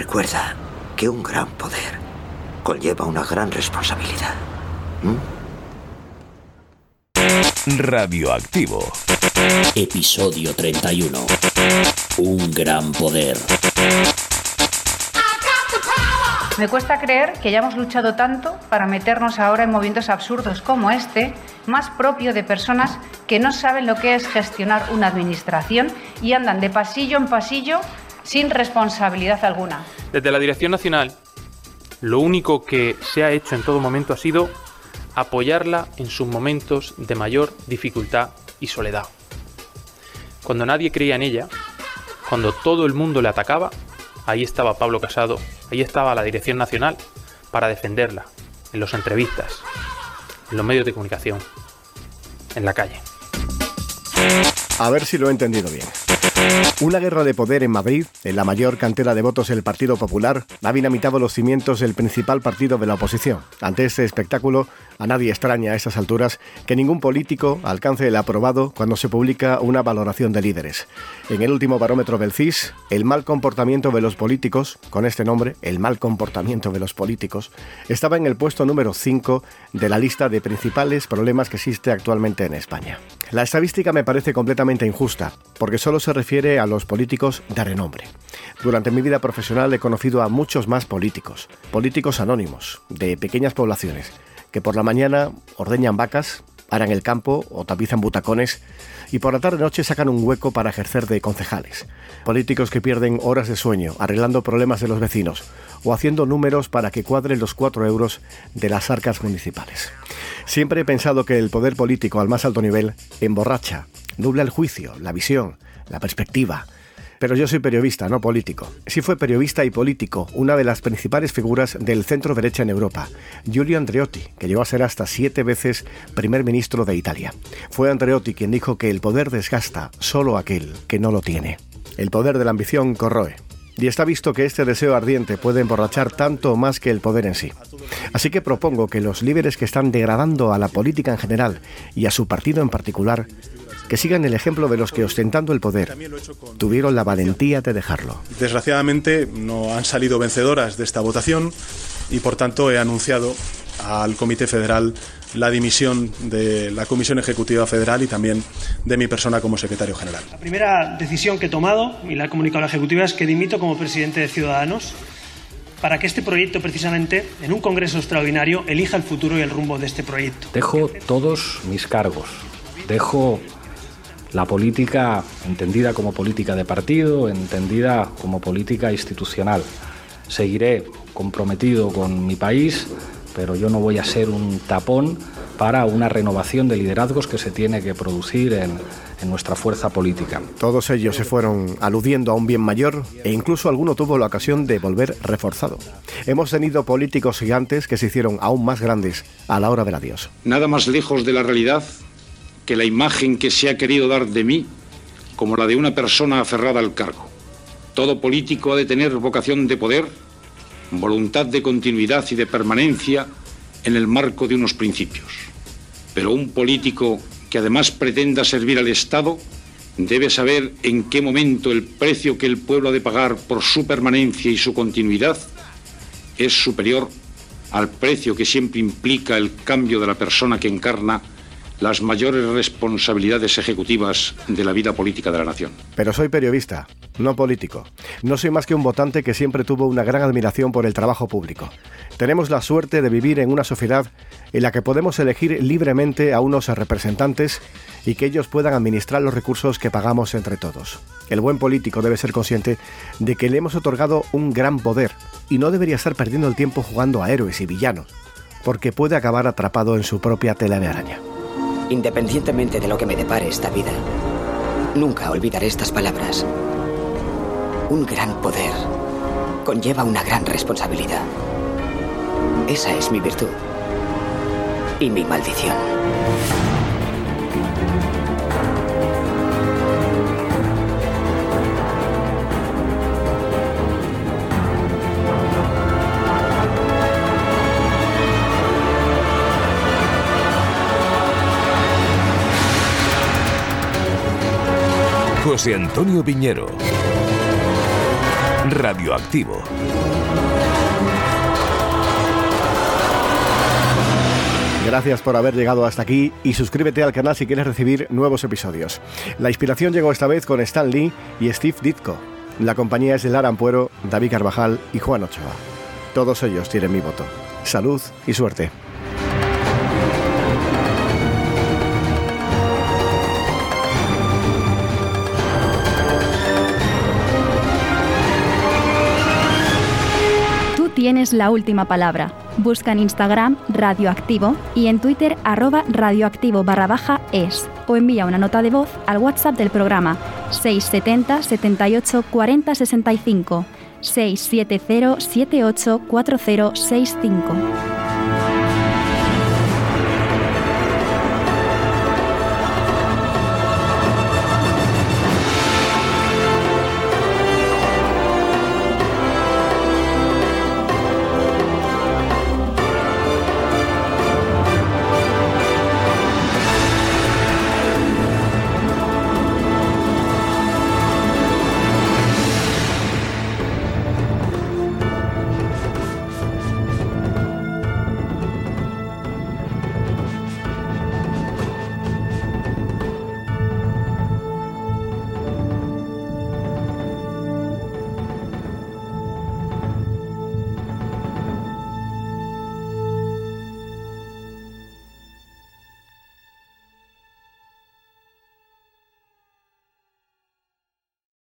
Recuerda que un gran poder conlleva una gran responsabilidad. Radioactivo. Episodio 31. Un gran poder. Me cuesta creer que hayamos luchado tanto para meternos ahora en movimientos absurdos como este, más propio de personas que no saben lo que es gestionar una administración y andan de pasillo en pasillo sin responsabilidad alguna. Desde la Dirección Nacional, lo único que se ha hecho en todo momento ha sido apoyarla en sus momentos de mayor dificultad y soledad. Cuando nadie creía en ella, cuando todo el mundo le atacaba, ahí estaba Pablo Casado, ahí estaba la Dirección Nacional para defenderla, en las entrevistas, en los medios de comunicación, en la calle. A ver si lo he entendido bien. Una guerra de poder en Madrid, en la mayor cantera de votos del Partido Popular, ha dinamitado los cimientos del principal partido de la oposición. Ante este espectáculo, a nadie extraña a estas alturas que ningún político alcance el aprobado cuando se publica una valoración de líderes. En el último barómetro del CIS, el mal comportamiento de los políticos, con este nombre, el mal comportamiento de los políticos, estaba en el puesto número 5 de la lista de principales problemas que existe actualmente en España. La estadística me parece completamente injusta, porque solo se refiere a los políticos de renombre. Durante mi vida profesional he conocido a muchos más políticos, políticos anónimos, de pequeñas poblaciones, que por la mañana ordeñan vacas, paran el campo o tapizan butacones y por la tarde-noche sacan un hueco para ejercer de concejales. Políticos que pierden horas de sueño arreglando problemas de los vecinos o haciendo números para que cuadren los cuatro euros de las arcas municipales. Siempre he pensado que el poder político al más alto nivel emborracha, nubla el juicio, la visión, la perspectiva, pero yo soy periodista, no político. Sí fue periodista y político, una de las principales figuras del centro derecha en Europa, Giulio Andreotti, que llegó a ser hasta siete veces primer ministro de Italia. Fue Andreotti quien dijo que el poder desgasta solo aquel que no lo tiene. El poder de la ambición corroe. Y está visto que este deseo ardiente puede emborrachar tanto más que el poder en sí. Así que propongo que los líderes que están degradando a la política en general y a su partido en particular que sigan el ejemplo de los que ostentando el poder tuvieron la valentía de dejarlo. Desgraciadamente no han salido vencedoras de esta votación y por tanto he anunciado al Comité Federal la dimisión de la Comisión Ejecutiva Federal y también de mi persona como secretario general. La primera decisión que he tomado y la he comunicado a la Ejecutiva es que dimito como presidente de Ciudadanos para que este proyecto, precisamente, en un Congreso extraordinario, elija el futuro y el rumbo de este proyecto. Dejo todos mis cargos. Dejo la política entendida como política de partido, entendida como política institucional. Seguiré comprometido con mi país, pero yo no voy a ser un tapón para una renovación de liderazgos que se tiene que producir en, en, nuestra fuerza política. Todos ellos se fueron aludiendo a un bien mayor e incluso alguno tuvo la ocasión de volver reforzado. Hemos tenido políticos gigantes que se hicieron aún más grandes a la hora del adiós. Nada más lejos de la realidad que la imagen que se ha querido dar de mí como la de una persona aferrada al cargo. Todo político ha de tener vocación de poder, voluntad de continuidad y de permanencia en el marco de unos principios. Pero un político que además pretenda servir al Estado debe saber en qué momento el precio que el pueblo ha de pagar por su permanencia y su continuidad es superior al precio que siempre implica el cambio de la persona que encarna las mayores responsabilidades ejecutivas de la vida política de la nación. Pero soy periodista, no político. No soy más que un votante que siempre tuvo una gran admiración por el trabajo público. Tenemos la suerte de vivir en una sociedad en la que podemos elegir libremente a unos representantes y que ellos puedan administrar los recursos que pagamos entre todos. El buen político debe ser consciente de que le hemos otorgado un gran poder y no debería estar perdiendo el tiempo jugando a héroes y villanos, porque puede acabar atrapado en su propia tela de araña. Independientemente de lo que me depare esta vida, nunca olvidaré estas palabras. Un gran poder conlleva una gran responsabilidad. Esa es mi virtud y mi maldición. José Antonio Piñero. Radioactivo. Gracias por haber llegado hasta aquí y suscríbete al canal si quieres recibir nuevos episodios. La inspiración llegó esta vez con Stan Lee y Steve Ditko. La compañía es de Lara Ampuero, David Carvajal y Juan Ochoa. Todos ellos tienen mi voto. Salud y suerte. Tienes la última palabra. Busca en Instagram radioactivo y en Twitter arroba radioactivo barra baja es o envía una nota de voz al WhatsApp del programa 670 78 40 65 670 78 40 65.